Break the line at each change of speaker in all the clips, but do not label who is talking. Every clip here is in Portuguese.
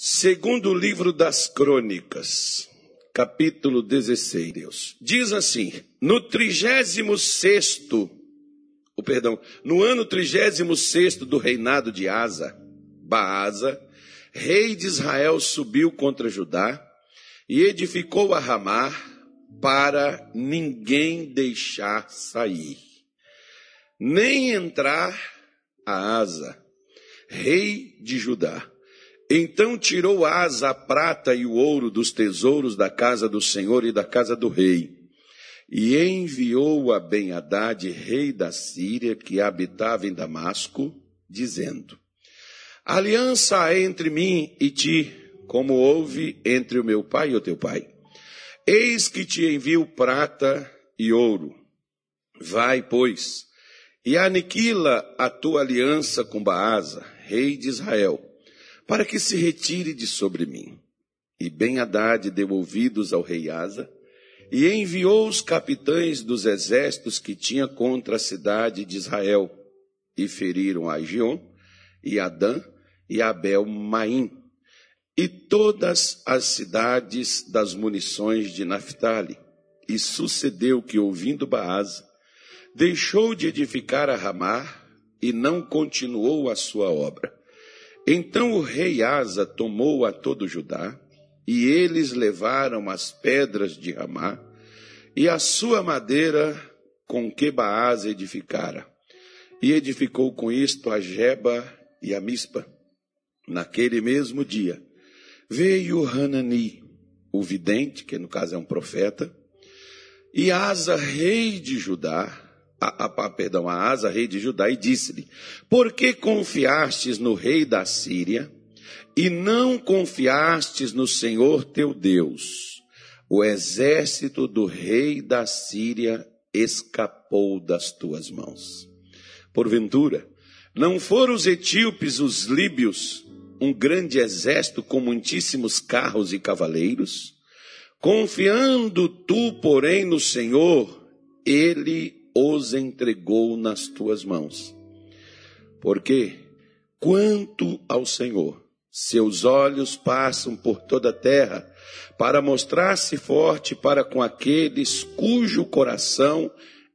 Segundo livro das Crônicas, capítulo 16, Deus. Diz assim: No trigésimo sexto, o perdão, no ano trigésimo sexto do reinado de Asa, Baasa, rei de Israel, subiu contra Judá e edificou a Ramá para ninguém deixar sair, nem entrar a Asa, rei de Judá então tirou Asa a prata e o ouro dos tesouros da casa do Senhor e da casa do rei, e enviou a Ben-Hadad, rei da Síria, que habitava em Damasco, dizendo: Aliança entre mim e ti, como houve entre o meu pai e o teu pai. Eis que te envio prata e ouro. Vai, pois, e aniquila a tua aliança com Baasa, rei de Israel para que se retire de sobre mim. E Ben-Hadad deu ouvidos ao rei Asa, e enviou os capitães dos exércitos que tinha contra a cidade de Israel, e feriram a Gion, e Adã, e Abel Maim, e todas as cidades das munições de Naphtali. E sucedeu que, ouvindo Baasa, deixou de edificar a Ramar, e não continuou a sua obra. Então o rei Asa tomou a todo Judá, e eles levaram as pedras de Ramá, e a sua madeira com que Baás edificara. E edificou com isto a Jeba e a Mispa. Naquele mesmo dia, veio Hanani, o vidente, que no caso é um profeta, e Asa, rei de Judá, a, a, perdão, a Asa, rei de Judá, e disse-lhe: Por que confiastes no rei da Síria e não confiastes no Senhor teu Deus? O exército do rei da Síria escapou das tuas mãos. Porventura, não foram os etíopes, os líbios, um grande exército com muitíssimos carros e cavaleiros? Confiando tu, porém, no Senhor, ele os entregou nas tuas mãos. Porque, quanto ao Senhor, seus olhos passam por toda a terra para mostrar-se forte para com aqueles cujo coração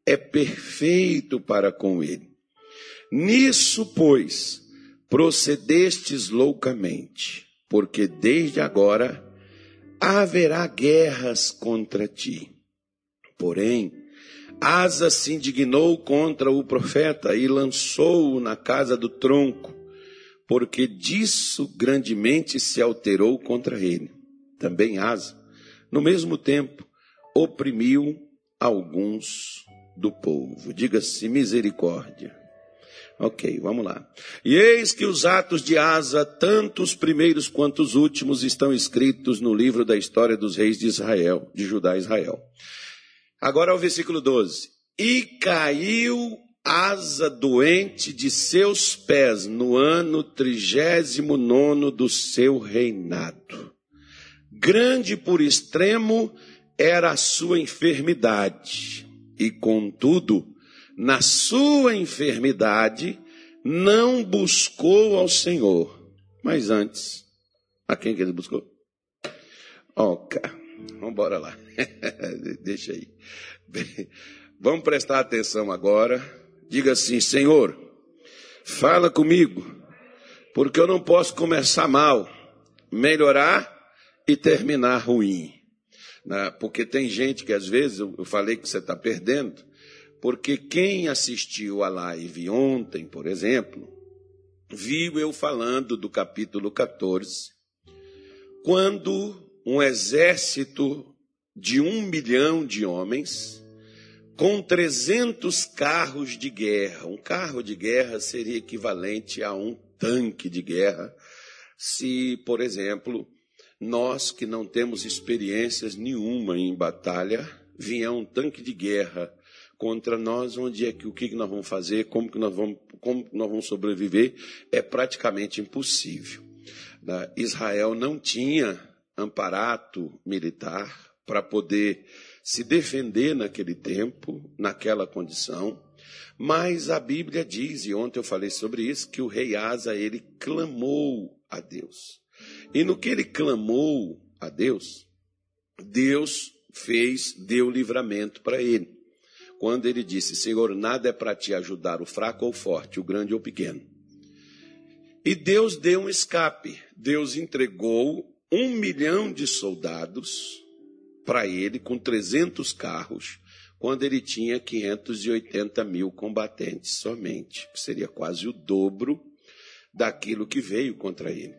é perfeito para com ele. Nisso, pois, procedestes loucamente, porque desde agora haverá guerras contra ti. Porém, Asa se indignou contra o profeta e lançou-o na casa do tronco, porque disso grandemente se alterou contra ele. Também Asa, no mesmo tempo, oprimiu alguns do povo. Diga-se misericórdia. Ok, vamos lá. E eis que os atos de Asa, tanto os primeiros quanto os últimos, estão escritos no livro da história dos reis de Israel, de Judá e Israel. Agora o versículo 12. E caiu asa doente de seus pés no ano trigésimo nono do seu reinado. Grande por extremo era a sua enfermidade, e contudo, na sua enfermidade, não buscou ao Senhor, mas antes, a quem que ele buscou? Oca. Vamos lá. Deixa aí. Vamos prestar atenção agora. Diga assim: Senhor, fala comigo, porque eu não posso começar mal, melhorar e terminar ruim. Porque tem gente que às vezes eu falei que você está perdendo, porque quem assistiu a live ontem, por exemplo, viu eu falando do capítulo 14, quando um exército de um milhão de homens com 300 carros de guerra. Um carro de guerra seria equivalente a um tanque de guerra, se, por exemplo, nós que não temos experiências nenhuma em batalha, vier um tanque de guerra contra nós, onde é que o que nós vamos fazer, como que nós vamos, como nós vamos sobreviver, é praticamente impossível. Israel não tinha amparato militar para poder se defender naquele tempo, naquela condição. Mas a Bíblia diz, e ontem eu falei sobre isso, que o rei Asa, ele clamou a Deus. E no que ele clamou a Deus, Deus fez, deu livramento para ele. Quando ele disse: Senhor, nada é para te ajudar, o fraco ou o forte, o grande ou o pequeno. E Deus deu um escape. Deus entregou um milhão de soldados para ele, com 300 carros, quando ele tinha 580 mil combatentes somente, que seria quase o dobro daquilo que veio contra ele.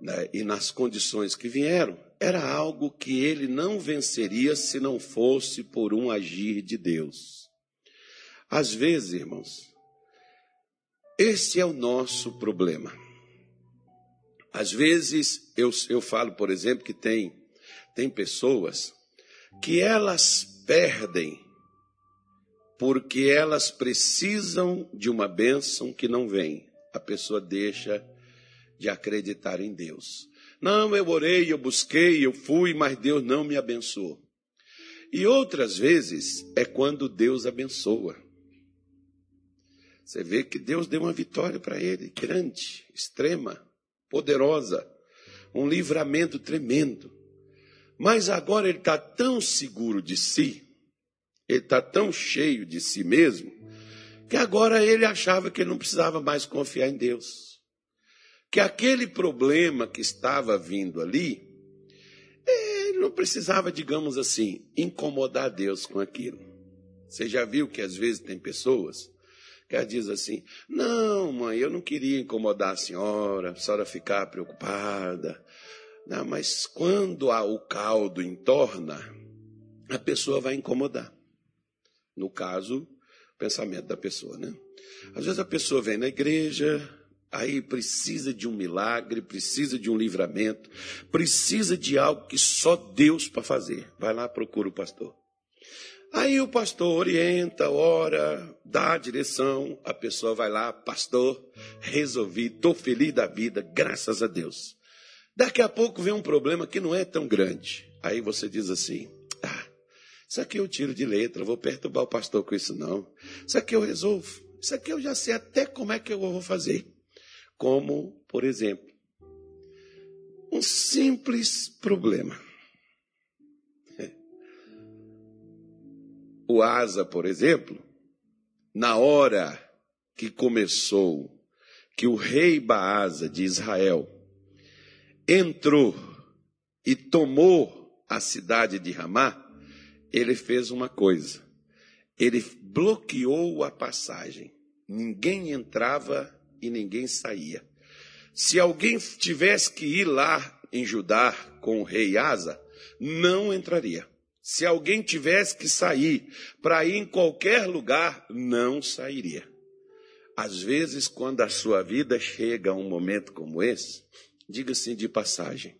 Né? E nas condições que vieram, era algo que ele não venceria se não fosse por um agir de Deus. Às vezes, irmãos, esse é o nosso problema. Às vezes, eu, eu falo, por exemplo, que tem, tem pessoas que elas perdem porque elas precisam de uma bênção que não vem. A pessoa deixa de acreditar em Deus. Não, eu orei, eu busquei, eu fui, mas Deus não me abençoou. E outras vezes é quando Deus abençoa. Você vê que Deus deu uma vitória para ele, grande, extrema, poderosa, um livramento tremendo. Mas agora ele está tão seguro de si, ele está tão cheio de si mesmo, que agora ele achava que ele não precisava mais confiar em Deus. Que aquele problema que estava vindo ali, ele não precisava, digamos assim, incomodar Deus com aquilo. Você já viu que às vezes tem pessoas que ela diz assim: Não, mãe, eu não queria incomodar a senhora, a senhora ficar preocupada. Não, mas quando o caldo entorna, a pessoa vai incomodar. No caso, o pensamento da pessoa, né? Às vezes a pessoa vem na igreja, aí precisa de um milagre, precisa de um livramento, precisa de algo que só Deus para fazer. Vai lá, procura o pastor. Aí o pastor orienta, ora, dá a direção, a pessoa vai lá, pastor, resolvi, estou feliz da vida, graças a Deus. Daqui a pouco vem um problema que não é tão grande. Aí você diz assim: ah, isso aqui eu tiro de letra, vou perturbar o pastor com isso não. Isso aqui eu resolvo. Isso aqui eu já sei até como é que eu vou fazer. Como, por exemplo, um simples problema. O Asa, por exemplo, na hora que começou, que o rei Baasa de Israel entrou e tomou a cidade de Ramá, ele fez uma coisa. Ele bloqueou a passagem. Ninguém entrava e ninguém saía. Se alguém tivesse que ir lá em Judá com o rei Asa, não entraria. Se alguém tivesse que sair para ir em qualquer lugar, não sairia. Às vezes, quando a sua vida chega a um momento como esse, diga-se de passagem.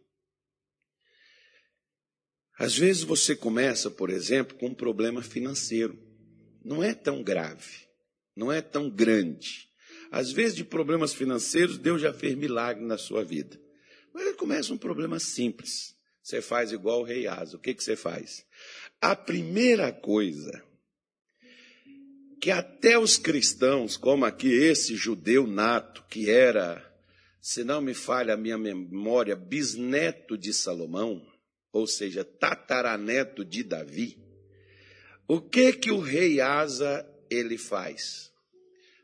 Às vezes você começa, por exemplo, com um problema financeiro. Não é tão grave, não é tão grande. Às vezes, de problemas financeiros, Deus já fez milagre na sua vida. Mas começa um problema simples. Você faz igual o rei Asa. O que, que você faz? A primeira coisa que até os cristãos, como aqui esse judeu nato, que era se não me falha a minha memória, bisneto de Salomão, ou seja, tataraneto de Davi, o que que o rei Asa ele faz?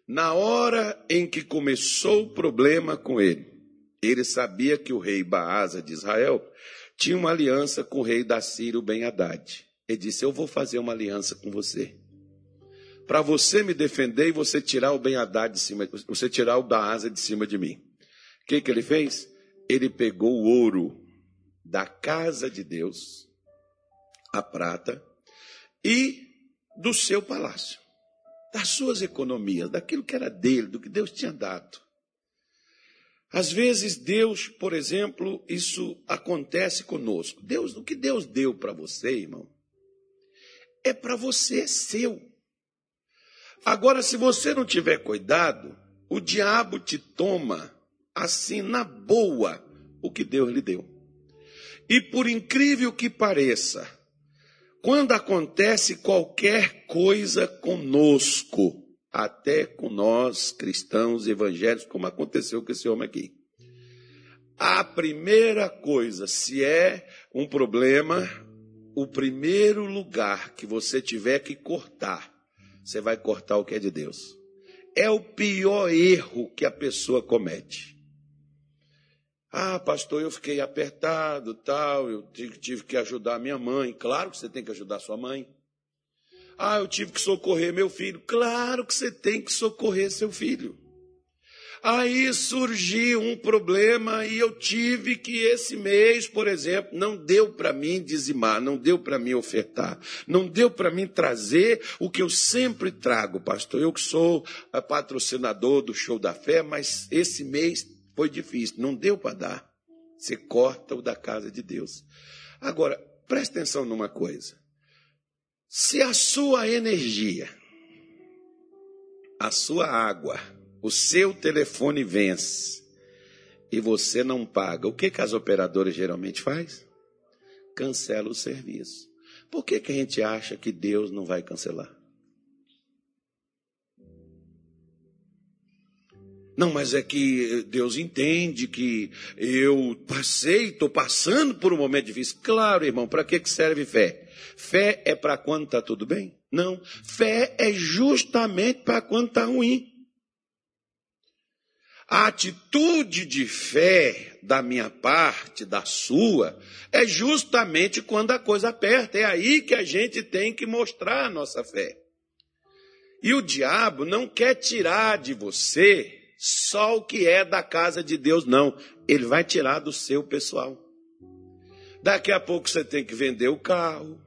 Na hora em que começou o problema com ele, ele sabia que o rei Baasa de Israel tinha uma aliança com o rei da Síria, o Ben Haddad. Ele disse: Eu vou fazer uma aliança com você. Para você me defender e você tirar o Ben Haddad de cima, você tirar o Baasa de cima de mim. O que, que ele fez? Ele pegou o ouro da casa de Deus, a prata, e do seu palácio, das suas economias, daquilo que era dele, do que Deus tinha dado. Às vezes Deus, por exemplo, isso acontece conosco. Deus, o que Deus deu para você, irmão, é para você, seu. Agora, se você não tiver cuidado, o diabo te toma assim na boa o que Deus lhe deu. E por incrível que pareça, quando acontece qualquer coisa conosco, até com nós cristãos evangélicos, como aconteceu com esse homem aqui, A primeira coisa, se é um problema, o primeiro lugar que você tiver que cortar, você vai cortar o que é de Deus. É o pior erro que a pessoa comete. Ah, pastor, eu fiquei apertado, tal, eu tive que ajudar minha mãe. Claro que você tem que ajudar sua mãe. Ah, eu tive que socorrer meu filho. Claro que você tem que socorrer seu filho. Aí surgiu um problema e eu tive que esse mês, por exemplo, não deu para mim dizimar, não deu para mim ofertar, não deu para mim trazer o que eu sempre trago, pastor. Eu que sou eh, patrocinador do Show da Fé, mas esse mês foi difícil, não deu para dar. Você corta o da casa de Deus. Agora, preste atenção numa coisa. Se a sua energia, a sua água, o seu telefone vence e você não paga, o que, que as operadoras geralmente faz? Cancela o serviço. Por que, que a gente acha que Deus não vai cancelar? Não, mas é que Deus entende que eu passei, estou passando por um momento difícil. Claro, irmão, para que serve fé? Fé é para quando está tudo bem? Não. Fé é justamente para quando está ruim. A atitude de fé da minha parte, da sua, é justamente quando a coisa aperta. É aí que a gente tem que mostrar a nossa fé. E o diabo não quer tirar de você só o que é da casa de Deus, não. Ele vai tirar do seu pessoal. Daqui a pouco você tem que vender o carro,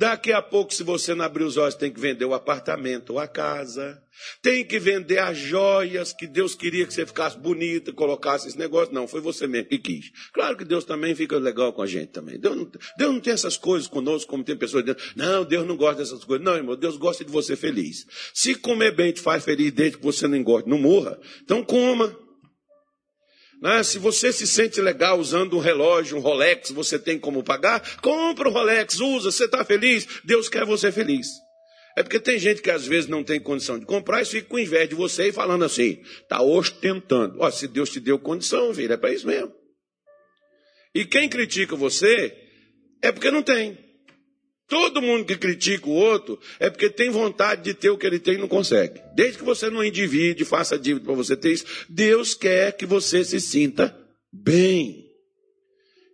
Daqui a pouco, se você não abrir os olhos, tem que vender o apartamento ou a casa. Tem que vender as joias que Deus queria que você ficasse bonita, colocasse esse negócio. Não, foi você mesmo que quis. Claro que Deus também fica legal com a gente também. Deus não, Deus não tem essas coisas conosco, como tem pessoas dizendo, não, Deus não gosta dessas coisas. Não, irmão, Deus gosta de você feliz. Se comer bem te faz feliz desde que você não engorde, não morra, então coma. Né? Se você se sente legal usando um relógio, um Rolex, você tem como pagar? Compra o Rolex, usa, você está feliz? Deus quer você feliz. É porque tem gente que às vezes não tem condição de comprar e fica com inveja de você e falando assim, está ostentando. Ó, se Deus te deu condição, filho, é para isso mesmo. E quem critica você é porque não tem. Todo mundo que critica o outro é porque tem vontade de ter o que ele tem e não consegue. Desde que você não endivide, faça dívida para você ter isso, Deus quer que você se sinta bem.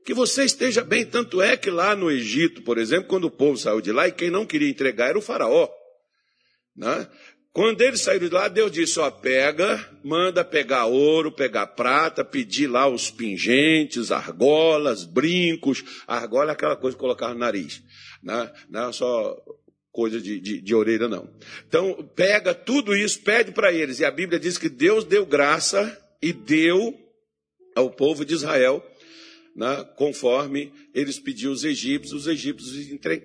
Que você esteja bem. Tanto é que lá no Egito, por exemplo, quando o povo saiu de lá, e quem não queria entregar era o faraó. Né? Quando eles saíram de lá, Deus disse: Ó, pega, manda pegar ouro, pegar prata, pedir lá os pingentes, argolas, brincos. Argola é aquela coisa que colocava no nariz. Né? Não é só coisa de, de, de orelha, não. Então, pega tudo isso, pede para eles. E a Bíblia diz que Deus deu graça e deu ao povo de Israel, né, conforme eles pediam os egípcios, os egípcios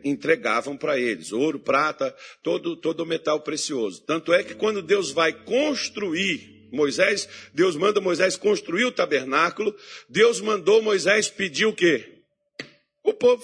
entregavam para eles ouro, prata, todo, todo metal precioso. Tanto é que quando Deus vai construir Moisés, Deus manda Moisés construir o tabernáculo, Deus mandou Moisés pedir o quê? O povo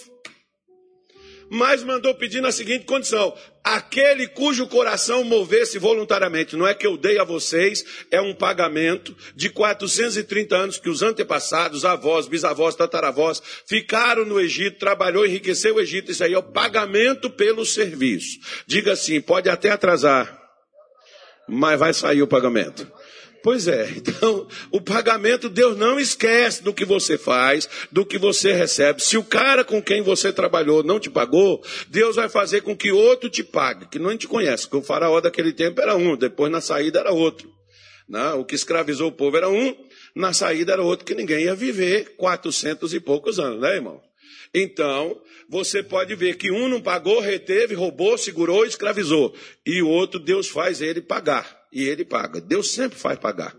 mas mandou pedir na seguinte condição: aquele cujo coração movesse voluntariamente. Não é que eu dei a vocês, é um pagamento de 430 anos que os antepassados, avós, bisavós, tataravós, ficaram no Egito, trabalhou, enriqueceu o Egito. Isso aí é o pagamento pelo serviço. Diga assim: pode até atrasar, mas vai sair o pagamento. Pois é, então o pagamento Deus não esquece do que você faz, do que você recebe. Se o cara com quem você trabalhou não te pagou, Deus vai fazer com que outro te pague, que não te conhece, porque o faraó daquele tempo era um, depois na saída era outro. Não, né? o que escravizou o povo era um, na saída era outro que ninguém ia viver quatrocentos e poucos anos, né, irmão? Então, você pode ver que um não pagou, reteve, roubou, segurou, escravizou. E o outro, Deus faz ele pagar e ele paga. Deus sempre faz pagar.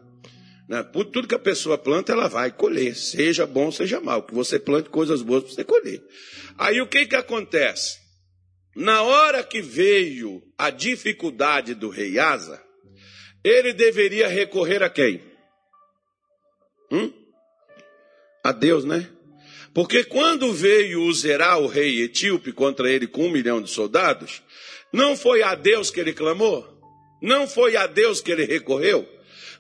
Né? Por tudo que a pessoa planta, ela vai colher, seja bom, seja mal. Que você plante coisas boas para você colher. Aí o que, que acontece? Na hora que veio a dificuldade do rei Asa, ele deveria recorrer a quem? Hum? A Deus, né? Porque quando veio o Zerá, o rei etíope, contra ele com um milhão de soldados, não foi a Deus que ele clamou? Não foi a Deus que ele recorreu?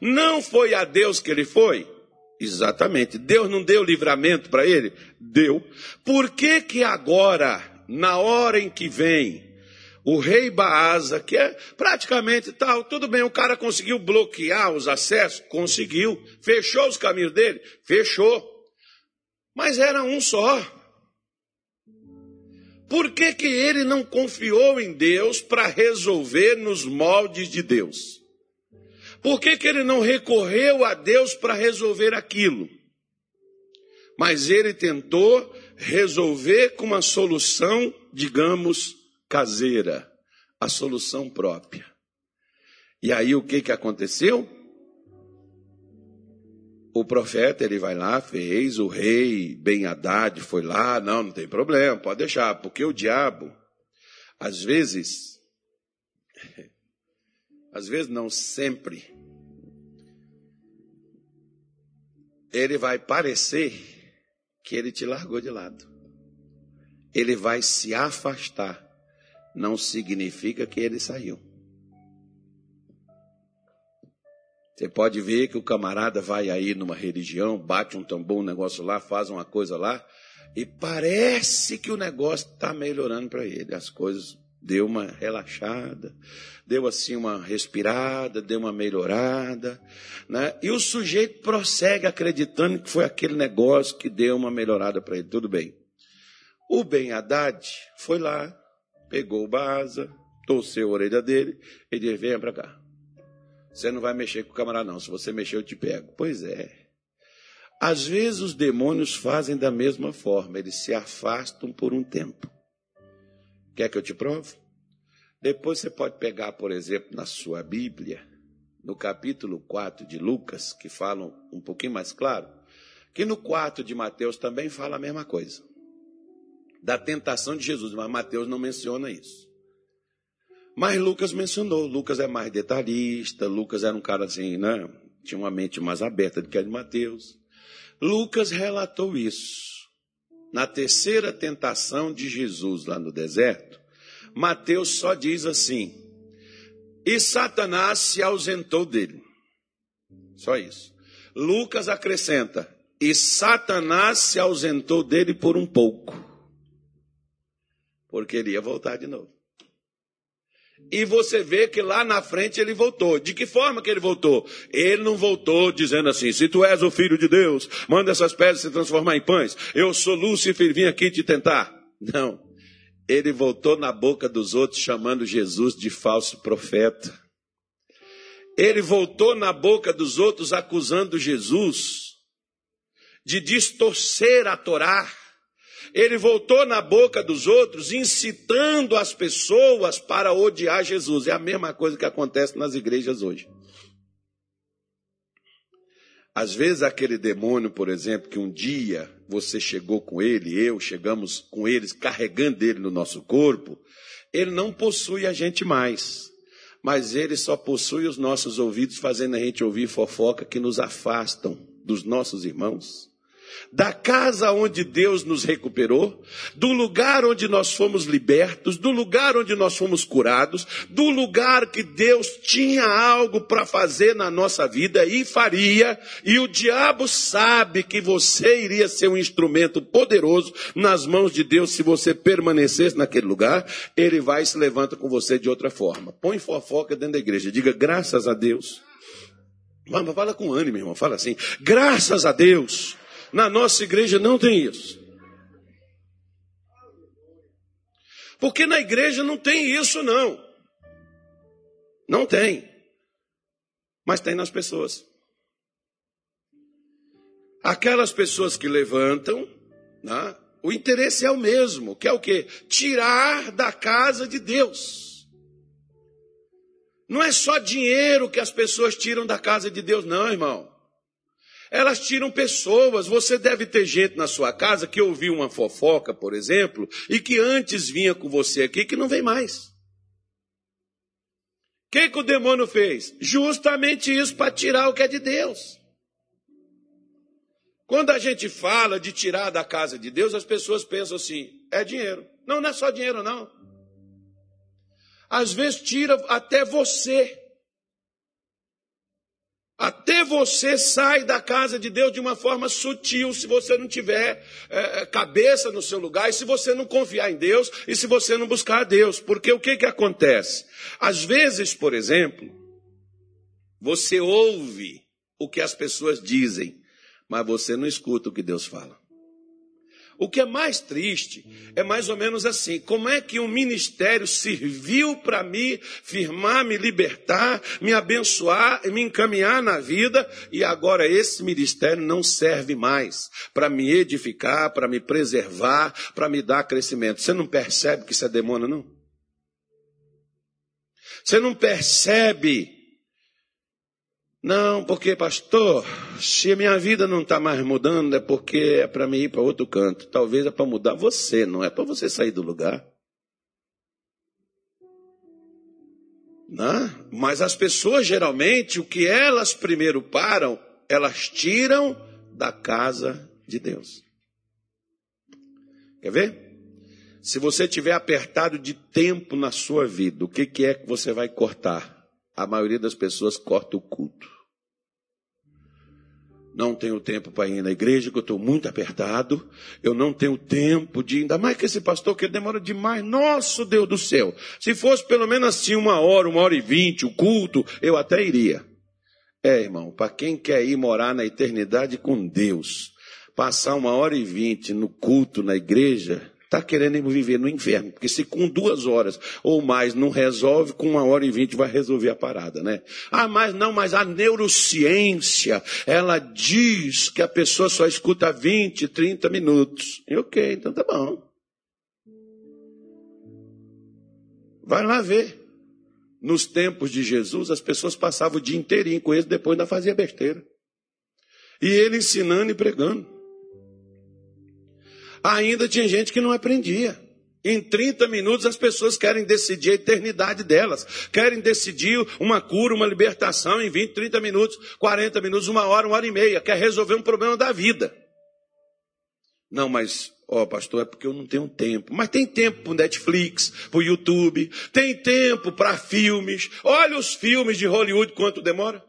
Não foi a Deus que ele foi? Exatamente. Deus não deu livramento para ele? Deu. Por que que agora, na hora em que vem, o rei Baasa, que é praticamente tal, tudo bem, o cara conseguiu bloquear os acessos? Conseguiu. Fechou os caminhos dele? Fechou. Mas era um só. Por que, que ele não confiou em Deus para resolver nos moldes de Deus? Por que, que ele não recorreu a Deus para resolver aquilo? Mas ele tentou resolver com uma solução, digamos, caseira, a solução própria. E aí o que, que aconteceu? O profeta, ele vai lá, fez, o rei Ben Haddad foi lá, não, não tem problema, pode deixar, porque o diabo, às vezes, às vezes não sempre, ele vai parecer que ele te largou de lado. Ele vai se afastar. Não significa que ele saiu. Você pode ver que o camarada vai aí numa religião, bate um tambor, um negócio lá, faz uma coisa lá, e parece que o negócio está melhorando para ele. As coisas deu uma relaxada, deu assim uma respirada, deu uma melhorada, né? E o sujeito prossegue acreditando que foi aquele negócio que deu uma melhorada para ele. Tudo bem. O Ben Haddad foi lá, pegou o Baza, torceu a orelha dele e disse: Venha para cá. Você não vai mexer com o camarada, não. Se você mexer, eu te pego. Pois é. Às vezes os demônios fazem da mesma forma, eles se afastam por um tempo. Quer que eu te prove? Depois você pode pegar, por exemplo, na sua Bíblia, no capítulo 4 de Lucas, que falam um pouquinho mais claro, que no 4 de Mateus também fala a mesma coisa. Da tentação de Jesus, mas Mateus não menciona isso. Mas Lucas mencionou, Lucas é mais detalhista, Lucas era um cara assim, né? Tinha uma mente mais aberta do que a de Mateus. Lucas relatou isso. Na terceira tentação de Jesus lá no deserto, Mateus só diz assim: e Satanás se ausentou dele. Só isso. Lucas acrescenta: e Satanás se ausentou dele por um pouco, porque ele ia voltar de novo. E você vê que lá na frente ele voltou. De que forma que ele voltou? Ele não voltou dizendo assim: se tu és o filho de Deus, manda essas pedras se transformar em pães. Eu sou Lúcifer, vim aqui te tentar. Não. Ele voltou na boca dos outros chamando Jesus de falso profeta. Ele voltou na boca dos outros acusando Jesus de distorcer a Torá ele voltou na boca dos outros, incitando as pessoas para odiar Jesus. É a mesma coisa que acontece nas igrejas hoje. Às vezes, aquele demônio, por exemplo, que um dia você chegou com ele, eu chegamos com eles, carregando ele no nosso corpo, ele não possui a gente mais. Mas ele só possui os nossos ouvidos, fazendo a gente ouvir fofoca que nos afastam dos nossos irmãos da casa onde Deus nos recuperou, do lugar onde nós fomos libertos, do lugar onde nós fomos curados, do lugar que Deus tinha algo para fazer na nossa vida e faria, e o diabo sabe que você iria ser um instrumento poderoso nas mãos de Deus se você permanecesse naquele lugar, ele vai e se levanta com você de outra forma. Põe fofoca dentro da igreja, diga graças a Deus. Fala com ânimo, irmão, fala assim, graças a Deus na nossa igreja não tem isso. Porque na igreja não tem isso, não. Não tem. Mas tem nas pessoas. Aquelas pessoas que levantam, né, o interesse é o mesmo, que é o quê? Tirar da casa de Deus. Não é só dinheiro que as pessoas tiram da casa de Deus, não, irmão. Elas tiram pessoas. Você deve ter gente na sua casa que ouviu uma fofoca, por exemplo, e que antes vinha com você aqui que não vem mais. O que, que o demônio fez? Justamente isso para tirar o que é de Deus. Quando a gente fala de tirar da casa de Deus, as pessoas pensam assim: é dinheiro. Não, não é só dinheiro, não. Às vezes tira até você. Até você sai da casa de Deus de uma forma sutil, se você não tiver é, cabeça no seu lugar, e se você não confiar em Deus, e se você não buscar a Deus. Porque o que, que acontece? Às vezes, por exemplo, você ouve o que as pessoas dizem, mas você não escuta o que Deus fala. O que é mais triste é mais ou menos assim: como é que um ministério serviu para me firmar, me libertar, me abençoar, me encaminhar na vida, e agora esse ministério não serve mais para me edificar, para me preservar, para me dar crescimento? Você não percebe que isso é demônio, não? Você não percebe não, porque, pastor, se a minha vida não está mais mudando, é porque é para mim ir para outro canto. Talvez é para mudar você, não é para você sair do lugar. Não? Mas as pessoas, geralmente, o que elas primeiro param, elas tiram da casa de Deus. Quer ver? Se você tiver apertado de tempo na sua vida, o que, que é que você vai cortar? A maioria das pessoas corta o culto. Não tenho tempo para ir na igreja, que eu estou muito apertado. Eu não tenho tempo de, ainda mais que esse pastor que demora demais. Nosso Deus do céu. Se fosse pelo menos assim uma hora, uma hora e vinte, o culto, eu até iria. É, irmão, para quem quer ir morar na eternidade com Deus, passar uma hora e vinte no culto na igreja, está querendo viver no inferno. Porque se com duas horas ou mais não resolve, com uma hora e vinte vai resolver a parada, né? Ah, mas não, mas a neurociência, ela diz que a pessoa só escuta 20, 30 minutos. E ok, então tá bom. Vai lá ver. Nos tempos de Jesus, as pessoas passavam o dia inteirinho com ele, depois ainda fazia besteira. E ele ensinando e pregando ainda tinha gente que não aprendia. Em 30 minutos as pessoas querem decidir a eternidade delas, querem decidir uma cura, uma libertação em 20, 30 minutos, 40 minutos, uma hora, uma hora e meia, quer resolver um problema da vida. Não, mas, ó, pastor, é porque eu não tenho tempo. Mas tem tempo para Netflix, para YouTube, tem tempo para filmes. Olha os filmes de Hollywood, quanto demora.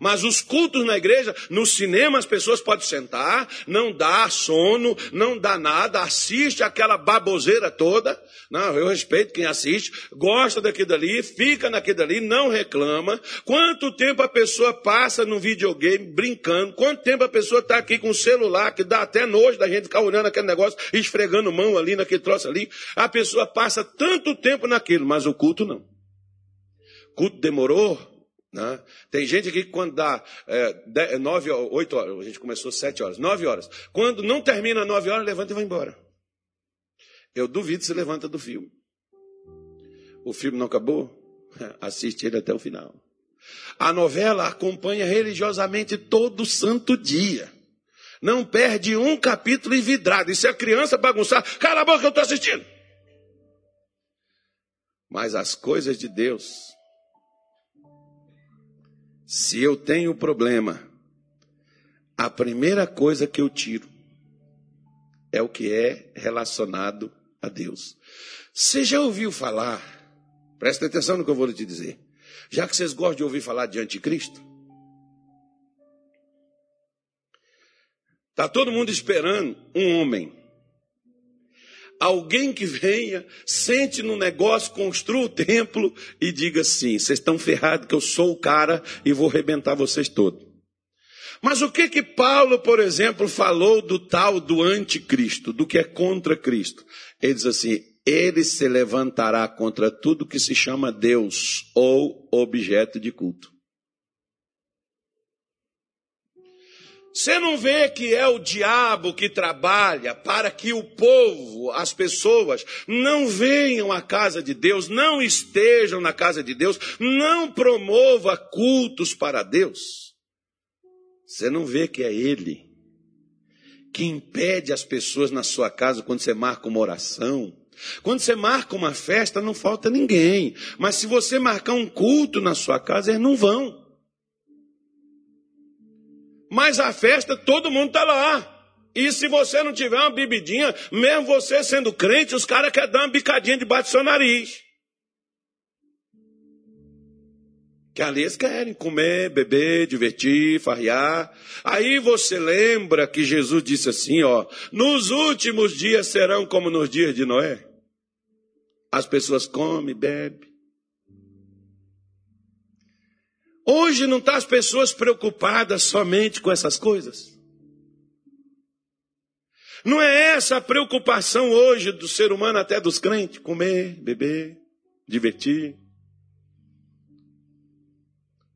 Mas os cultos na igreja, no cinema as pessoas podem sentar, não dá sono, não dá nada, assiste aquela baboseira toda. Não, eu respeito quem assiste, gosta daquilo dali, fica naquilo dali, não reclama. Quanto tempo a pessoa passa no videogame brincando? Quanto tempo a pessoa está aqui com o celular, que dá até nojo da gente ficar olhando aquele negócio, esfregando mão ali naquele troço ali. A pessoa passa tanto tempo naquilo, mas o culto não. O culto demorou né? Tem gente aqui que quando dá é, nove, oito horas, a gente começou sete horas, nove horas. Quando não termina nove horas, levanta e vai embora. Eu duvido se levanta do filme. O filme não acabou? Assiste ele até o final. A novela acompanha religiosamente todo santo dia. Não perde um capítulo envidrado. E se a criança bagunçar, cala a boca, eu estou assistindo. Mas as coisas de Deus se eu tenho problema, a primeira coisa que eu tiro é o que é relacionado a Deus. Você já ouviu falar? Presta atenção no que eu vou te dizer. Já que vocês gostam de ouvir falar de anticristo, está todo mundo esperando um homem alguém que venha, sente no negócio, construa o templo e diga assim: vocês estão ferrados que eu sou o cara e vou arrebentar vocês todos. Mas o que que Paulo, por exemplo, falou do tal do anticristo, do que é contra Cristo? Ele diz assim: ele se levantará contra tudo que se chama Deus ou objeto de culto. Você não vê que é o diabo que trabalha para que o povo, as pessoas, não venham à casa de Deus, não estejam na casa de Deus, não promova cultos para Deus? Você não vê que é Ele que impede as pessoas na sua casa quando você marca uma oração? Quando você marca uma festa, não falta ninguém. Mas se você marcar um culto na sua casa, eles não vão. Mas a festa, todo mundo está lá. E se você não tiver uma bebidinha, mesmo você sendo crente, os caras querem dar uma bicadinha debaixo do seu nariz. Que ali eles querem comer, beber, divertir, farrear. Aí você lembra que Jesus disse assim, ó, nos últimos dias serão como nos dias de Noé. As pessoas comem, bebem. Hoje não está as pessoas preocupadas somente com essas coisas. Não é essa a preocupação hoje do ser humano, até dos crentes: comer, beber, divertir.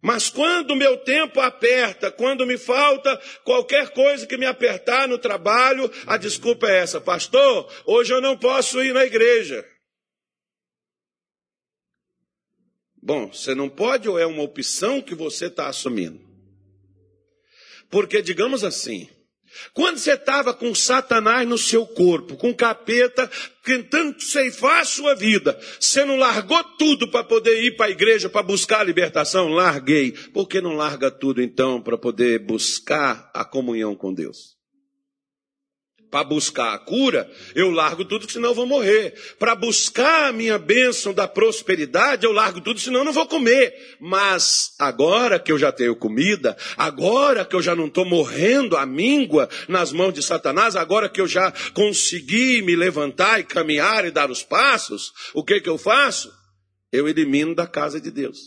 Mas quando meu tempo aperta, quando me falta qualquer coisa que me apertar no trabalho, a desculpa é essa, pastor, hoje eu não posso ir na igreja. Bom, você não pode ou é uma opção que você está assumindo? Porque, digamos assim, quando você estava com Satanás no seu corpo, com capeta, tentando ceifar a sua vida, você não largou tudo para poder ir para a igreja para buscar a libertação? Larguei. Por que não larga tudo então para poder buscar a comunhão com Deus? Para buscar a cura, eu largo tudo, senão eu vou morrer. Para buscar a minha bênção da prosperidade, eu largo tudo, senão eu não vou comer. Mas agora que eu já tenho comida, agora que eu já não estou morrendo a míngua nas mãos de Satanás, agora que eu já consegui me levantar e caminhar e dar os passos, o que que eu faço? Eu elimino da casa de Deus.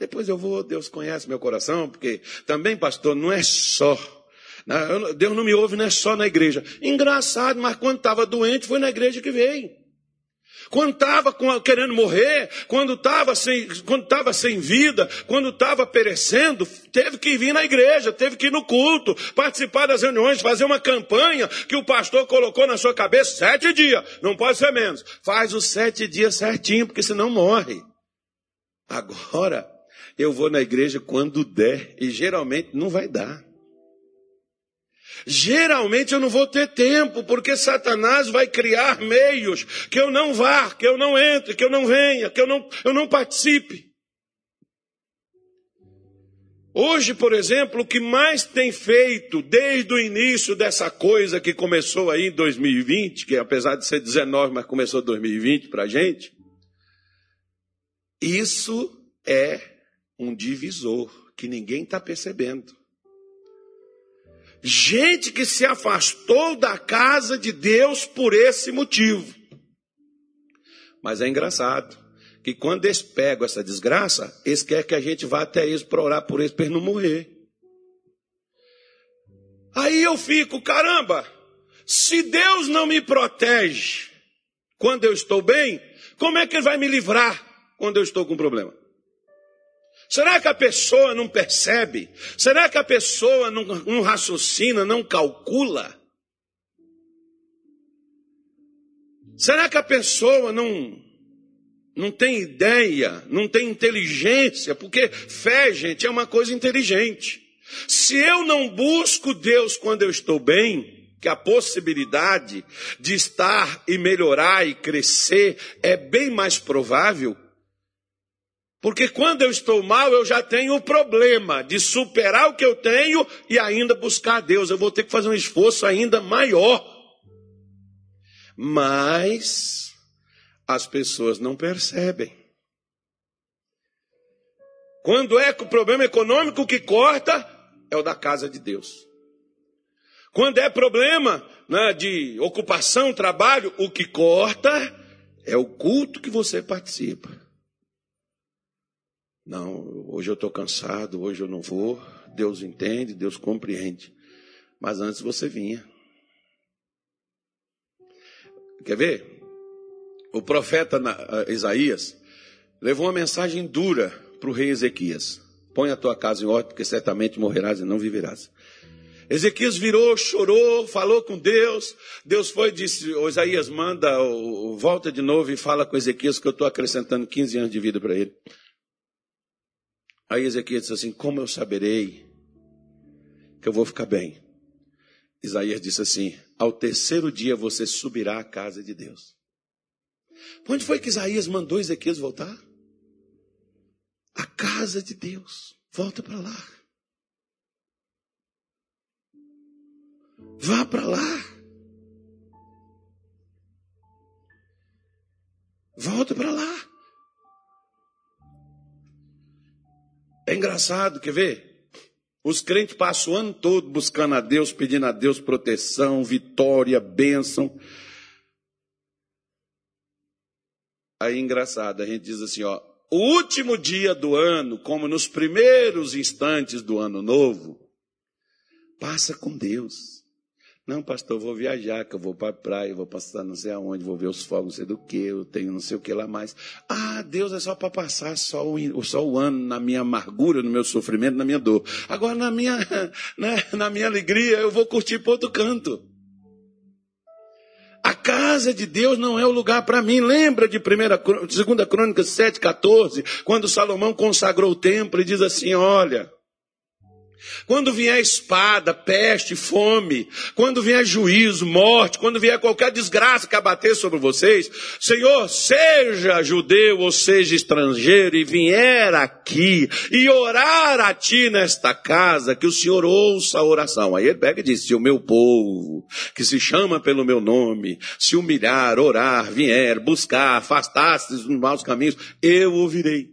Depois eu vou, Deus conhece meu coração, porque também, pastor, não é só Deus não me ouve, não é só na igreja. Engraçado, mas quando estava doente, foi na igreja que veio. Quando estava querendo morrer, quando estava sem, quando estava sem vida, quando estava perecendo, teve que vir na igreja, teve que ir no culto, participar das reuniões, fazer uma campanha que o pastor colocou na sua cabeça sete dias. Não pode ser menos. Faz os sete dias certinho, porque senão morre. Agora, eu vou na igreja quando der, e geralmente não vai dar. Geralmente eu não vou ter tempo, porque Satanás vai criar meios que eu não vá, que eu não entre, que eu não venha, que eu não, eu não participe. Hoje, por exemplo, o que mais tem feito desde o início dessa coisa que começou aí em 2020, que apesar de ser 19, mas começou 2020 para a gente, isso é um divisor que ninguém está percebendo. Gente que se afastou da casa de Deus por esse motivo. Mas é engraçado que quando eles pegam essa desgraça, eles querem que a gente vá até eles para orar por eles para eles não morrer. Aí eu fico, caramba, se Deus não me protege quando eu estou bem, como é que Ele vai me livrar quando eu estou com problema? Será que a pessoa não percebe? Será que a pessoa não, não raciocina, não calcula? Será que a pessoa não, não tem ideia, não tem inteligência? Porque fé, gente, é uma coisa inteligente. Se eu não busco Deus quando eu estou bem, que a possibilidade de estar e melhorar e crescer é bem mais provável, porque quando eu estou mal, eu já tenho o problema de superar o que eu tenho e ainda buscar a Deus. Eu vou ter que fazer um esforço ainda maior. Mas as pessoas não percebem. Quando é que o problema econômico que corta é o da casa de Deus. Quando é problema né, de ocupação, trabalho, o que corta é o culto que você participa. Não, hoje eu estou cansado, hoje eu não vou. Deus entende, Deus compreende. Mas antes você vinha. Quer ver? O profeta Isaías levou uma mensagem dura para o rei Ezequias. Põe a tua casa em ordem, porque certamente morrerás e não viverás. Ezequias virou, chorou, falou com Deus. Deus foi e disse: Isaías, manda, volta de novo e fala com Ezequias que eu estou acrescentando 15 anos de vida para ele. Aí Ezequiel disse assim: Como eu saberei que eu vou ficar bem? Isaías disse assim: Ao terceiro dia você subirá à casa de Deus. Onde foi que Isaías mandou Ezequiel voltar? A casa de Deus. Volta para lá. Vá para lá. Volta para lá. É engraçado, quer ver? Os crentes passam o ano todo buscando a Deus, pedindo a Deus proteção, vitória, bênção. Aí engraçado, a gente diz assim, ó, o último dia do ano, como nos primeiros instantes do ano novo, passa com Deus. Não, pastor, vou viajar, que eu vou para a praia, vou passar não sei aonde, vou ver os fogos, não sei do que, eu tenho não sei o que lá mais. Ah, Deus é só para passar só o, só o ano na minha amargura, no meu sofrimento, na minha dor. Agora, na minha, né, na minha alegria, eu vou curtir para outro canto. A casa de Deus não é o lugar para mim. Lembra de 2 Crônicas 7, 14, quando Salomão consagrou o templo e diz assim: olha. Quando vier espada, peste, fome, quando vier juízo, morte, quando vier qualquer desgraça que abater sobre vocês, Senhor, seja judeu ou seja estrangeiro e vier aqui e orar a ti nesta casa, que o Senhor ouça a oração. Aí ele pega e diz: se o meu povo, que se chama pelo meu nome, se humilhar, orar, vier, buscar, afastar-se dos maus caminhos, eu ouvirei.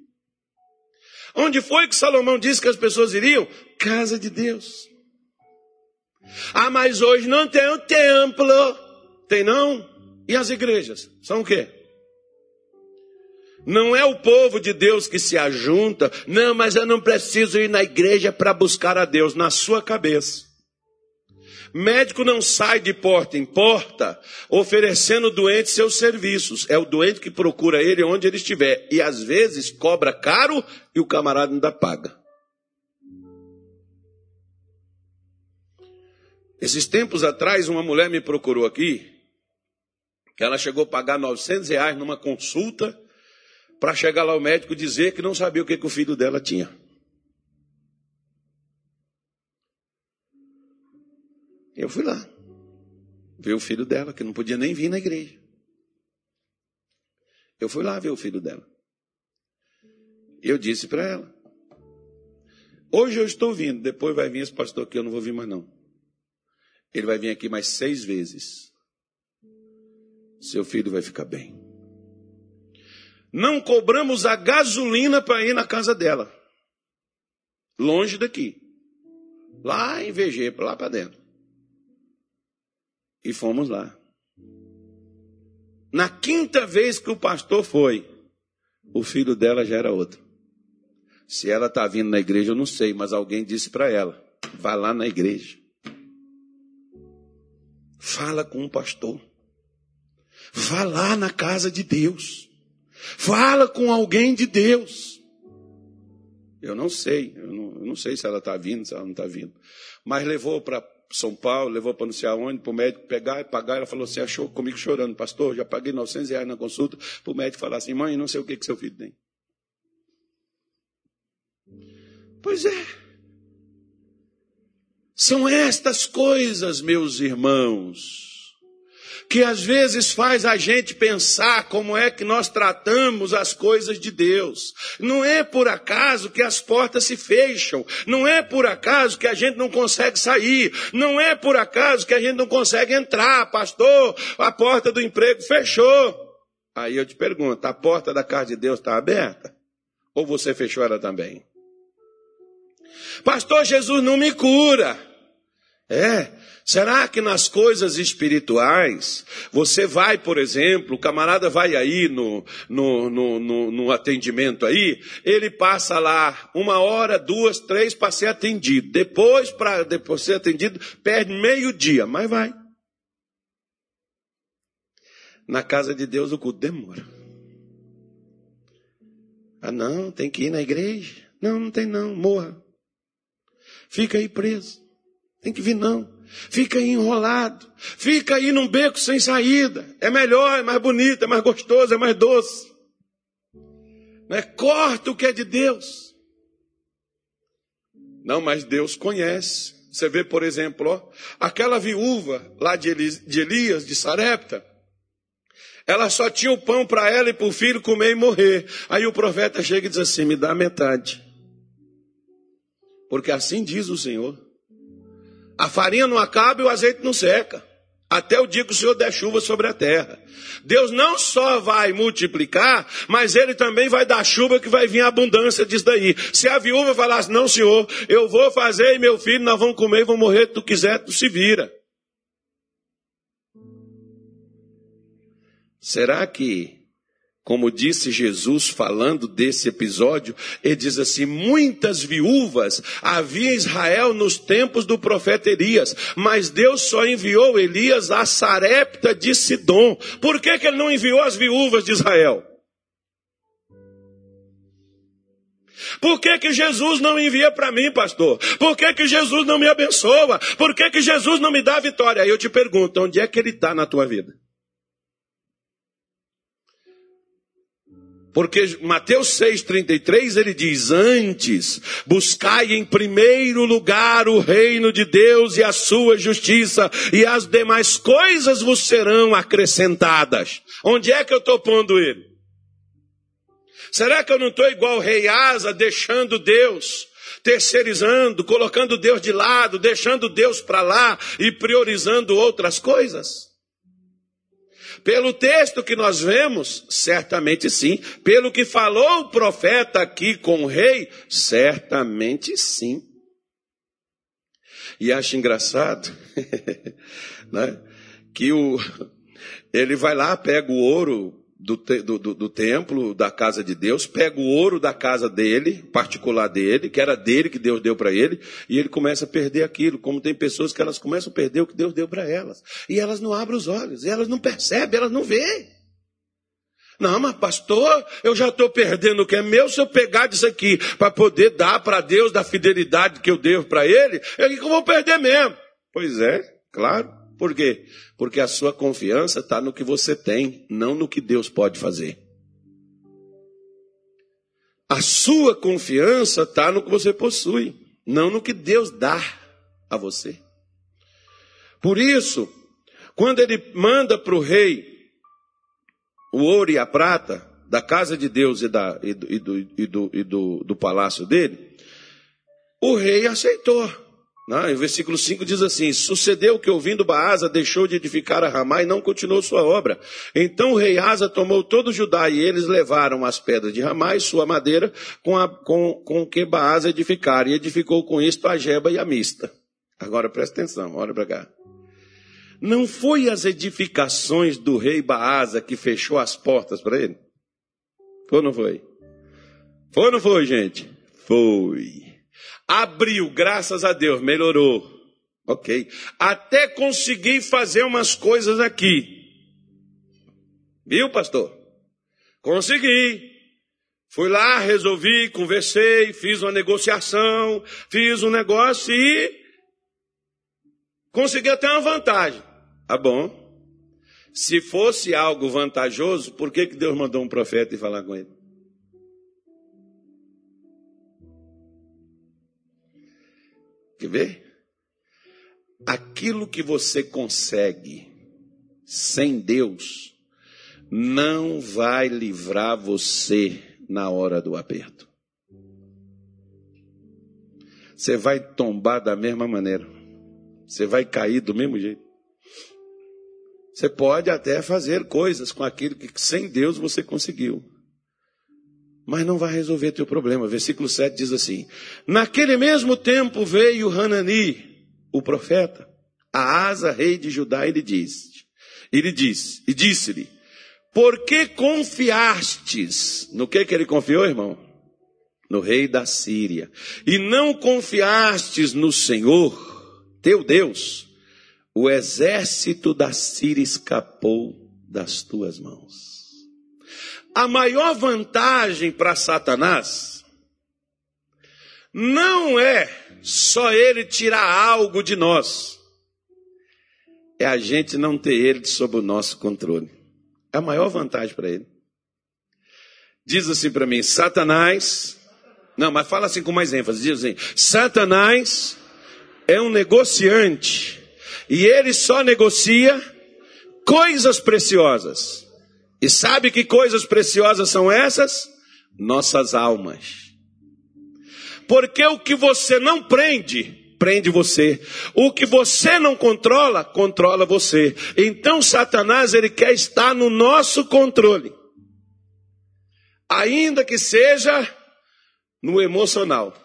Onde foi que Salomão disse que as pessoas iriam? Casa de Deus. Ah, mas hoje não tem o templo. Tem não? E as igrejas? São o quê? Não é o povo de Deus que se ajunta. Não, mas eu não preciso ir na igreja para buscar a Deus na sua cabeça. Médico não sai de porta em porta oferecendo doente seus serviços. É o doente que procura ele onde ele estiver. E às vezes cobra caro e o camarada ainda paga. Esses tempos atrás, uma mulher me procurou aqui, que ela chegou a pagar 900 reais numa consulta para chegar lá o médico dizer que não sabia o que, que o filho dela tinha. Eu fui lá, ver o filho dela, que não podia nem vir na igreja. Eu fui lá ver o filho dela. Eu disse para ela: Hoje eu estou vindo, depois vai vir esse pastor aqui, eu não vou vir mais não. Ele vai vir aqui mais seis vezes. Seu filho vai ficar bem. Não cobramos a gasolina para ir na casa dela. Longe daqui. Lá em VG, lá para dentro. E fomos lá. Na quinta vez que o pastor foi, o filho dela já era outro. Se ela está vindo na igreja, eu não sei, mas alguém disse para ela: vá lá na igreja. Fala com o pastor. Vá lá na casa de Deus. Fala com alguém de Deus. Eu não sei, eu não, eu não sei se ela está vindo, se ela não está vindo. Mas levou para São Paulo, levou para não sei aonde, para o médico pegar e pagar. Ela falou assim: achou comigo chorando, pastor, já paguei 900 reais na consulta. Para o médico falar assim: mãe, não sei o que, que seu filho tem. Pois é. São estas coisas, meus irmãos, que às vezes faz a gente pensar como é que nós tratamos as coisas de Deus. Não é por acaso que as portas se fecham, não é por acaso que a gente não consegue sair, não é por acaso que a gente não consegue entrar, pastor, a porta do emprego fechou. Aí eu te pergunto, a porta da casa de Deus está aberta? Ou você fechou ela também? Pastor, Jesus não me cura. É. Será que nas coisas espirituais, você vai, por exemplo, o camarada vai aí no, no, no, no, no atendimento aí, ele passa lá uma hora, duas, três para ser atendido. Depois, para depois ser atendido, perde meio dia, mas vai. Na casa de Deus o culto demora. Ah, não, tem que ir na igreja. Não, não tem não, morra. Fica aí preso. Tem que vir não. Fica aí enrolado. Fica aí num beco sem saída. É melhor, é mais bonito, é mais gostoso, é mais doce. é Corta o que é de Deus. Não, mas Deus conhece. Você vê, por exemplo, ó, aquela viúva lá de, Elias, de Sarepta, ela só tinha o pão para ela e para o filho comer e morrer. Aí o profeta chega e diz assim: me dá metade. Porque assim diz o Senhor. A farinha não acaba e o azeite não seca. até o dia que o Senhor der chuva sobre a terra. Deus não só vai multiplicar, mas Ele também vai dar chuva que vai vir abundância disso daí. Se a viúva falasse, não senhor, eu vou fazer e meu filho, nós vamos comer e vamos morrer, tu quiser, tu se vira. Será que como disse Jesus falando desse episódio, ele diz assim: muitas viúvas havia em Israel nos tempos do profeta Elias, mas Deus só enviou Elias a Sarepta de Sidom. Por que, que ele não enviou as viúvas de Israel? Por que, que Jesus não envia para mim, pastor? Por que, que Jesus não me abençoa? Por que, que Jesus não me dá vitória? Aí eu te pergunto: onde é que ele está na tua vida? Porque Mateus 6,33 ele diz: Antes, buscai em primeiro lugar o reino de Deus e a sua justiça, e as demais coisas vos serão acrescentadas. Onde é que eu estou pondo ele? Será que eu não estou igual o rei Asa, deixando Deus, terceirizando, colocando Deus de lado, deixando Deus para lá e priorizando outras coisas? Pelo texto que nós vemos, certamente sim. Pelo que falou o profeta aqui com o rei, certamente sim. E acho engraçado né, que o, ele vai lá, pega o ouro do, do, do, templo, da casa de Deus, pega o ouro da casa dele, particular dele, que era dele, que Deus deu para ele, e ele começa a perder aquilo, como tem pessoas que elas começam a perder o que Deus deu para elas. E elas não abrem os olhos, e elas não percebem, elas não veem. Não, mas pastor, eu já estou perdendo o que é meu se eu pegar disso aqui para poder dar para Deus da fidelidade que eu devo para Ele, é que eu vou perder mesmo. Pois é, claro. Por quê? Porque a sua confiança está no que você tem, não no que Deus pode fazer. A sua confiança está no que você possui, não no que Deus dá a você. Por isso, quando ele manda para o rei o ouro e a prata da casa de Deus e, da, e, do, e, do, e, do, e do, do palácio dele, o rei aceitou. Não, o versículo 5 diz assim: Sucedeu que, ouvindo Baasa, deixou de edificar a Ramá e não continuou sua obra. Então o rei Asa tomou todo o Judá e eles levaram as pedras de Ramá e sua madeira com, a, com, com que Baasa edificara. E edificou com isto a Jeba e a Mista. Agora presta atenção, olha para cá. Não foi as edificações do rei Baasa que fechou as portas para ele? Foi ou não foi? Foi ou não foi, gente? Foi. Abriu, graças a Deus, melhorou. Ok. Até consegui fazer umas coisas aqui. Viu, pastor? Consegui. Fui lá, resolvi, conversei, fiz uma negociação, fiz um negócio e consegui até uma vantagem. Tá bom. Se fosse algo vantajoso, por que, que Deus mandou um profeta e falar com ele? Quer ver? Aquilo que você consegue sem Deus não vai livrar você na hora do aperto. Você vai tombar da mesma maneira. Você vai cair do mesmo jeito. Você pode até fazer coisas com aquilo que sem Deus você conseguiu mas não vai resolver teu problema. Versículo 7 diz assim: Naquele mesmo tempo veio Hanani, o profeta, a Asa, rei de Judá, e lhe disse, ele disse, e disse-lhe, por que confiastes? No que que ele confiou, irmão? No rei da Síria. E não confiastes no Senhor, teu Deus. O exército da Síria escapou das tuas mãos. A maior vantagem para Satanás não é só ele tirar algo de nós, é a gente não ter ele sob o nosso controle. É a maior vantagem para ele. Diz assim para mim: Satanás, não, mas fala assim com mais ênfase: diz assim, Satanás é um negociante e ele só negocia coisas preciosas. E sabe que coisas preciosas são essas? Nossas almas. Porque o que você não prende, prende você. O que você não controla, controla você. Então Satanás, ele quer estar no nosso controle. Ainda que seja no emocional.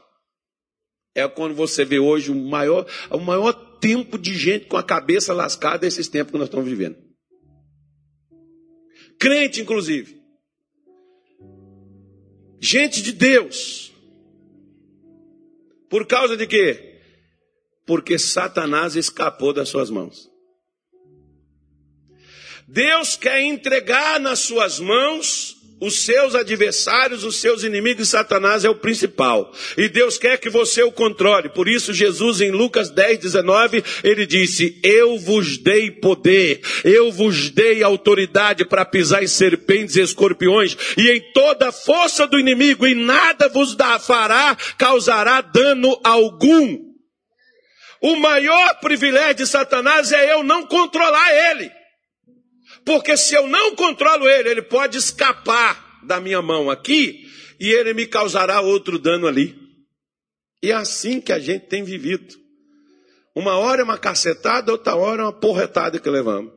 É quando você vê hoje o maior, o maior tempo de gente com a cabeça lascada esses tempos que nós estamos vivendo. Crente, inclusive. Gente de Deus. Por causa de quê? Porque Satanás escapou das suas mãos. Deus quer entregar nas suas mãos os seus adversários, os seus inimigos, Satanás é o principal. E Deus quer que você o controle. Por isso, Jesus, em Lucas 10, 19, ele disse: Eu vos dei poder, eu vos dei autoridade para pisar em serpentes e escorpiões, e em toda a força do inimigo, e nada vos dá, fará, causará dano algum. O maior privilégio de Satanás é eu não controlar ele. Porque se eu não controlo ele, ele pode escapar da minha mão aqui e ele me causará outro dano ali. E é assim que a gente tem vivido. Uma hora é uma cacetada, outra hora é uma porretada que levamos.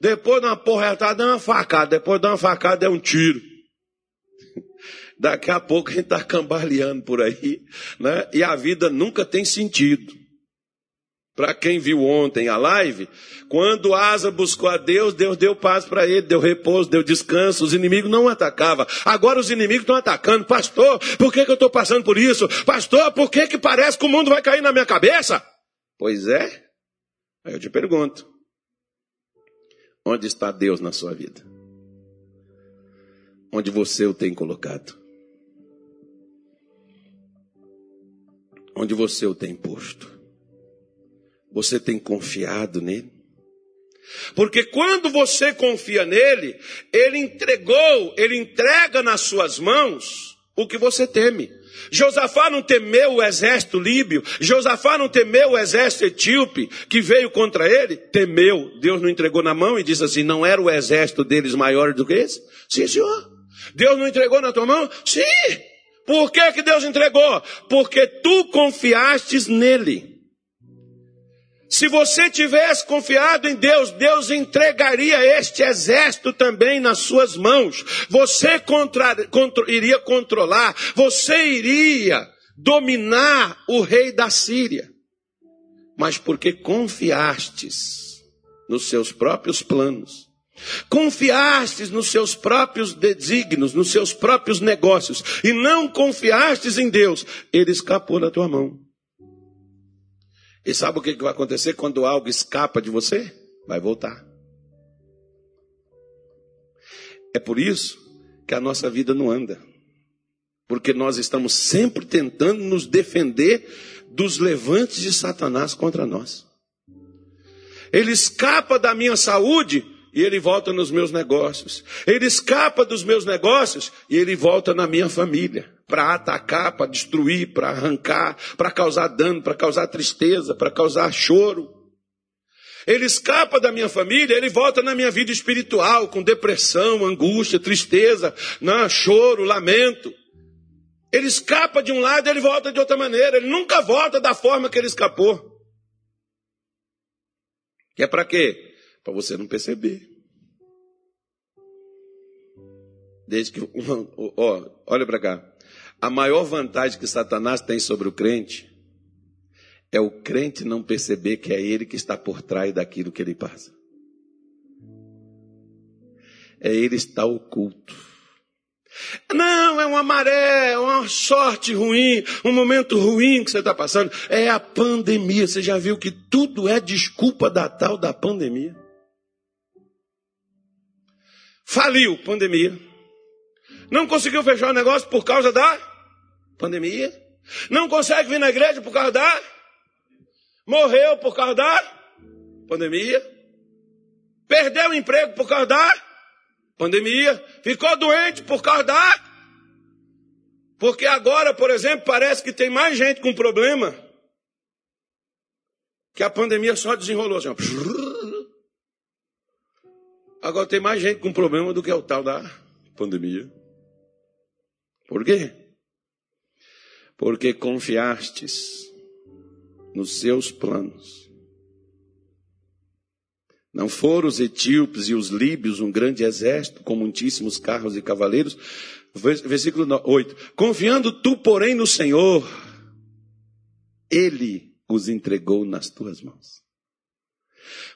Depois de uma porretada é uma facada, depois de uma facada é um tiro. Daqui a pouco a gente está cambaleando por aí, né? E a vida nunca tem sentido. Para quem viu ontem a live, quando Asa buscou a Deus, Deus deu paz para ele, deu repouso, deu descanso, os inimigos não atacavam. Agora os inimigos estão atacando. Pastor, por que, que eu estou passando por isso? Pastor, por que, que parece que o mundo vai cair na minha cabeça? Pois é. Aí eu te pergunto: onde está Deus na sua vida? Onde você o tem colocado? Onde você o tem posto? Você tem confiado nele? Porque quando você confia nele, ele entregou, ele entrega nas suas mãos o que você teme. Josafá não temeu o exército líbio, Josafá não temeu o exército etíope que veio contra ele, temeu. Deus não entregou na mão e disse assim: não era o exército deles maior do que esse? Sim, senhor. Deus não entregou na tua mão? Sim. Por que, que Deus entregou? Porque tu confiastes nele. Se você tivesse confiado em Deus, Deus entregaria este exército também nas suas mãos. Você contra, contra, iria controlar, você iria dominar o rei da Síria. Mas porque confiastes nos seus próprios planos, confiastes nos seus próprios desígnios, nos seus próprios negócios, e não confiastes em Deus, ele escapou da tua mão. E sabe o que vai acontecer quando algo escapa de você? Vai voltar. É por isso que a nossa vida não anda. Porque nós estamos sempre tentando nos defender dos levantes de Satanás contra nós. Ele escapa da minha saúde e ele volta nos meus negócios. Ele escapa dos meus negócios e ele volta na minha família para atacar, para destruir, para arrancar, para causar dano, para causar tristeza, para causar choro. Ele escapa da minha família, ele volta na minha vida espiritual com depressão, angústia, tristeza, não, choro, lamento. Ele escapa de um lado, ele volta de outra maneira. Ele nunca volta da forma que ele escapou. Que é para quê? Para você não perceber. Desde que. Ó, olha para cá. A maior vantagem que Satanás tem sobre o crente é o crente não perceber que é ele que está por trás daquilo que ele passa. É ele estar oculto. Não, é uma maré, é uma sorte ruim, um momento ruim que você está passando. É a pandemia. Você já viu que tudo é desculpa da tal da pandemia? Faliu, pandemia. Não conseguiu fechar o negócio por causa da pandemia. Não consegue vir na igreja por causa da. Morreu por causa da pandemia. Perdeu o emprego por causa da pandemia. Ficou doente por causa da. Porque agora, por exemplo, parece que tem mais gente com problema que a pandemia só desenrolou assim. Agora tem mais gente com problema do que o tal da pandemia. Por quê? Porque confiastes nos seus planos. Não foram os etíopes e os líbios um grande exército com muitíssimos carros e cavaleiros? Versículo 8. Confiando tu, porém, no Senhor, Ele os entregou nas tuas mãos.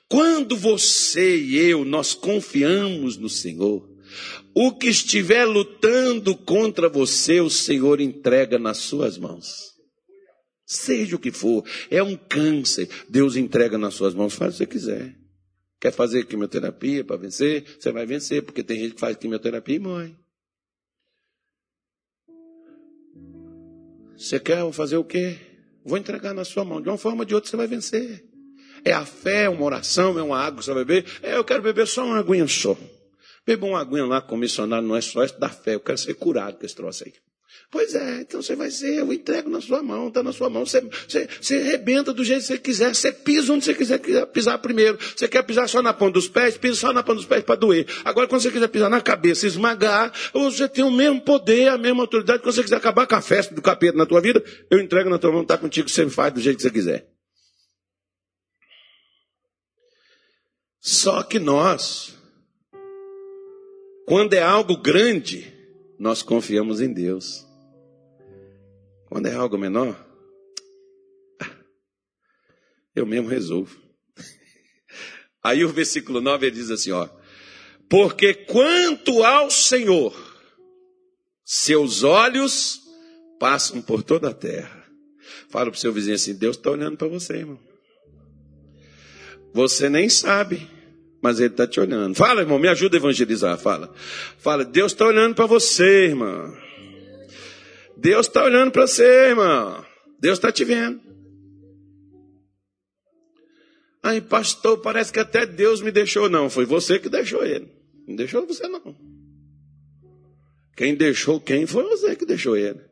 Quando você e eu, nós confiamos no Senhor, o que estiver lutando contra você, o Senhor entrega nas suas mãos. Seja o que for, é um câncer, Deus entrega nas suas mãos, faz o que você quiser. Quer fazer quimioterapia para vencer? Você vai vencer, porque tem gente que faz quimioterapia e morre. Você quer fazer o quê? Vou entregar na sua mão. De uma forma ou de outra você vai vencer. É a fé, é uma oração, é uma água que você vai beber. É, eu quero beber só uma aguinha só. Beba uma aguinha lá com missionário, não é só isso da fé. Eu quero ser curado com esse troço aí. Pois é, então você vai ser, eu entrego na sua mão, está na sua mão. Você, você, você arrebenta do jeito que você quiser, você pisa onde você quiser pisar primeiro. Você quer pisar só na ponta dos pés, pisa só na ponta dos pés para doer. Agora, quando você quiser pisar na cabeça, esmagar, você tem o mesmo poder, a mesma autoridade. Quando você quiser acabar com a festa do capeta na tua vida, eu entrego na tua mão, está contigo, você faz do jeito que você quiser. Só que nós, quando é algo grande, nós confiamos em Deus. Quando é algo menor, eu mesmo resolvo. Aí o versículo 9 ele diz assim, ó: Porque quanto ao Senhor, seus olhos passam por toda a terra. Fala para o seu vizinho assim: Deus está olhando para você, irmão. Você nem sabe, mas Ele está te olhando. Fala, irmão, me ajuda a evangelizar. Fala. Fala, Deus está olhando para você, irmão. Deus está olhando para você, irmão. Deus está te vendo. Aí, pastor, parece que até Deus me deixou. Não, foi você que deixou ele. Não deixou você, não. Quem deixou quem foi você que deixou ele.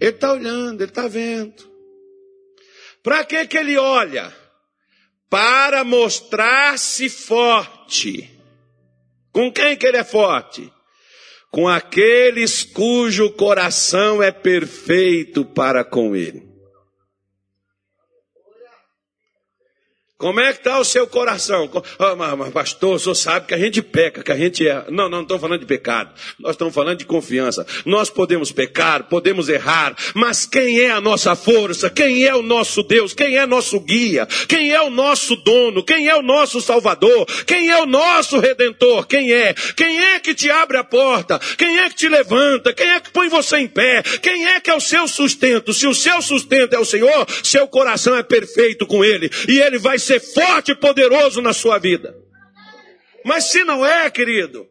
Ele está olhando, ele está vendo. Para que que ele olha? Para mostrar-se forte. Com quem que ele é forte? Com aqueles cujo coração é perfeito para com ele. Como é que está o seu coração? Oh, mas, mas, pastor, o senhor sabe que a gente peca, que a gente erra. Não, não estamos falando de pecado. Nós estamos falando de confiança. Nós podemos pecar, podemos errar, mas quem é a nossa força? Quem é o nosso Deus? Quem é nosso guia? Quem é o nosso dono? Quem é o nosso salvador? Quem é o nosso redentor? Quem é? Quem é que te abre a porta? Quem é que te levanta? Quem é que põe você em pé? Quem é que é o seu sustento? Se o seu sustento é o Senhor, seu coração é perfeito com ele e ele vai ser ser forte e poderoso na sua vida. Mas se não é, querido,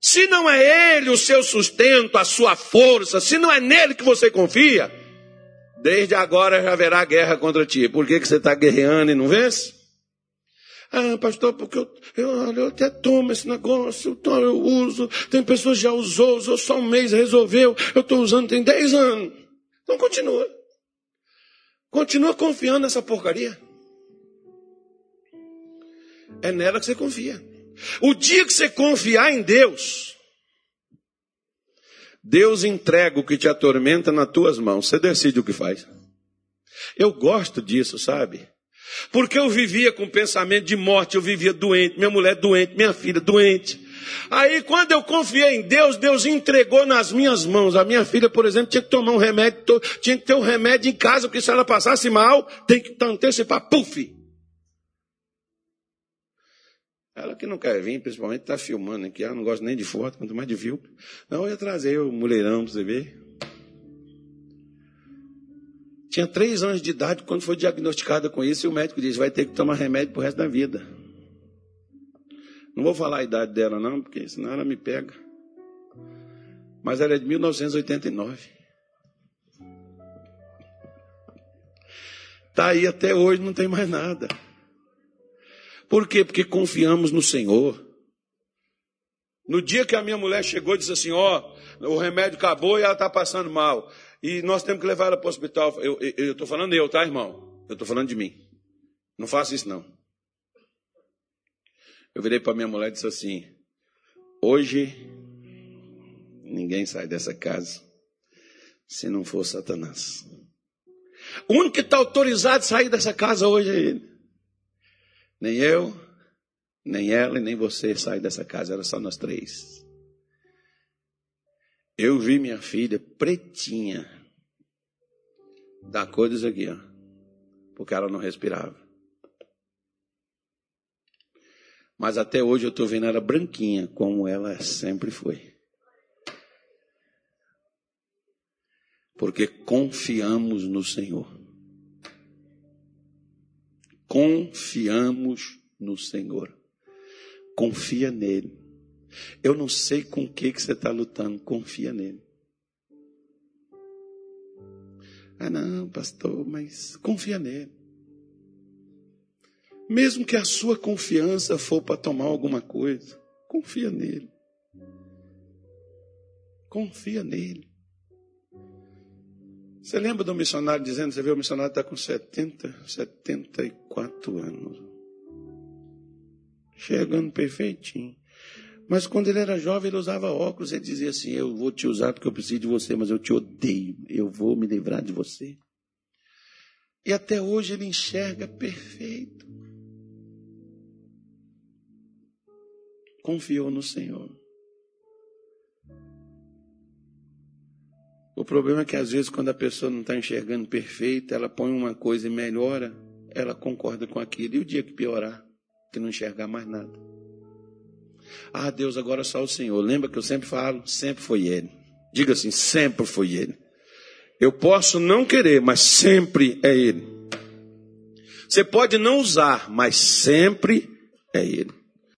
se não é Ele o seu sustento, a sua força, se não é nele que você confia, desde agora já haverá guerra contra ti. Por que, que você está guerreando e não vence? Ah, pastor, porque eu, eu, eu até tomo esse negócio, eu, tomo, eu uso. Tem pessoas que já usou, usou só um mês, resolveu. Eu estou usando tem 10 anos. Então continua. Continua confiando nessa porcaria. É nela que você confia. O dia que você confiar em Deus, Deus entrega o que te atormenta nas tuas mãos. Você decide o que faz. Eu gosto disso, sabe? Porque eu vivia com pensamento de morte, eu vivia doente, minha mulher doente, minha filha doente. Aí quando eu confiei em Deus, Deus entregou nas minhas mãos. A minha filha, por exemplo, tinha que tomar um remédio, tinha que ter um remédio em casa, porque se ela passasse mal, tem que antecipar, puf, ela que não quer vir, principalmente está filmando aqui. Ela não gosta nem de foto, quanto mais de view. Não, eu ia trazer o mulherão para você ver. Tinha três anos de idade quando foi diagnosticada com isso e o médico disse, vai ter que tomar remédio pro resto da vida. Não vou falar a idade dela não, porque senão ela me pega. Mas ela é de 1989. Está aí até hoje, não tem mais nada. Por quê? Porque confiamos no Senhor. No dia que a minha mulher chegou e disse assim: Ó, oh, o remédio acabou e ela está passando mal. E nós temos que levar ela para o hospital. Eu estou falando eu, tá, irmão? Eu estou falando de mim. Não faça isso, não. Eu virei para minha mulher e disse assim: Hoje, ninguém sai dessa casa se não for Satanás. O único que está autorizado a sair dessa casa hoje é ele. Nem eu, nem ela e nem você sair dessa casa, era só nós três. Eu vi minha filha pretinha, da cor disso aqui, ó, porque ela não respirava. Mas até hoje eu estou vendo ela branquinha, como ela sempre foi. Porque confiamos no Senhor. Confiamos no Senhor. Confia nele. Eu não sei com o que, que você está lutando, confia nele. Ah, não, pastor, mas confia nele. Mesmo que a sua confiança for para tomar alguma coisa, confia nele. Confia nele. Você lembra do missionário dizendo, você vê o missionário está com 70, 74 anos. Chegando perfeitinho. Mas quando ele era jovem, ele usava óculos. Ele dizia assim: Eu vou te usar porque eu preciso de você, mas eu te odeio. Eu vou me livrar de você. E até hoje ele enxerga perfeito. confiou no Senhor. O problema é que às vezes quando a pessoa não está enxergando perfeito, ela põe uma coisa e melhora, ela concorda com aquilo. E o dia que piorar, que não enxergar mais nada. Ah, Deus, agora só o Senhor. Lembra que eu sempre falo? Sempre foi Ele. Diga assim, sempre foi Ele. Eu posso não querer, mas sempre é Ele. Você pode não usar, mas sempre é Ele.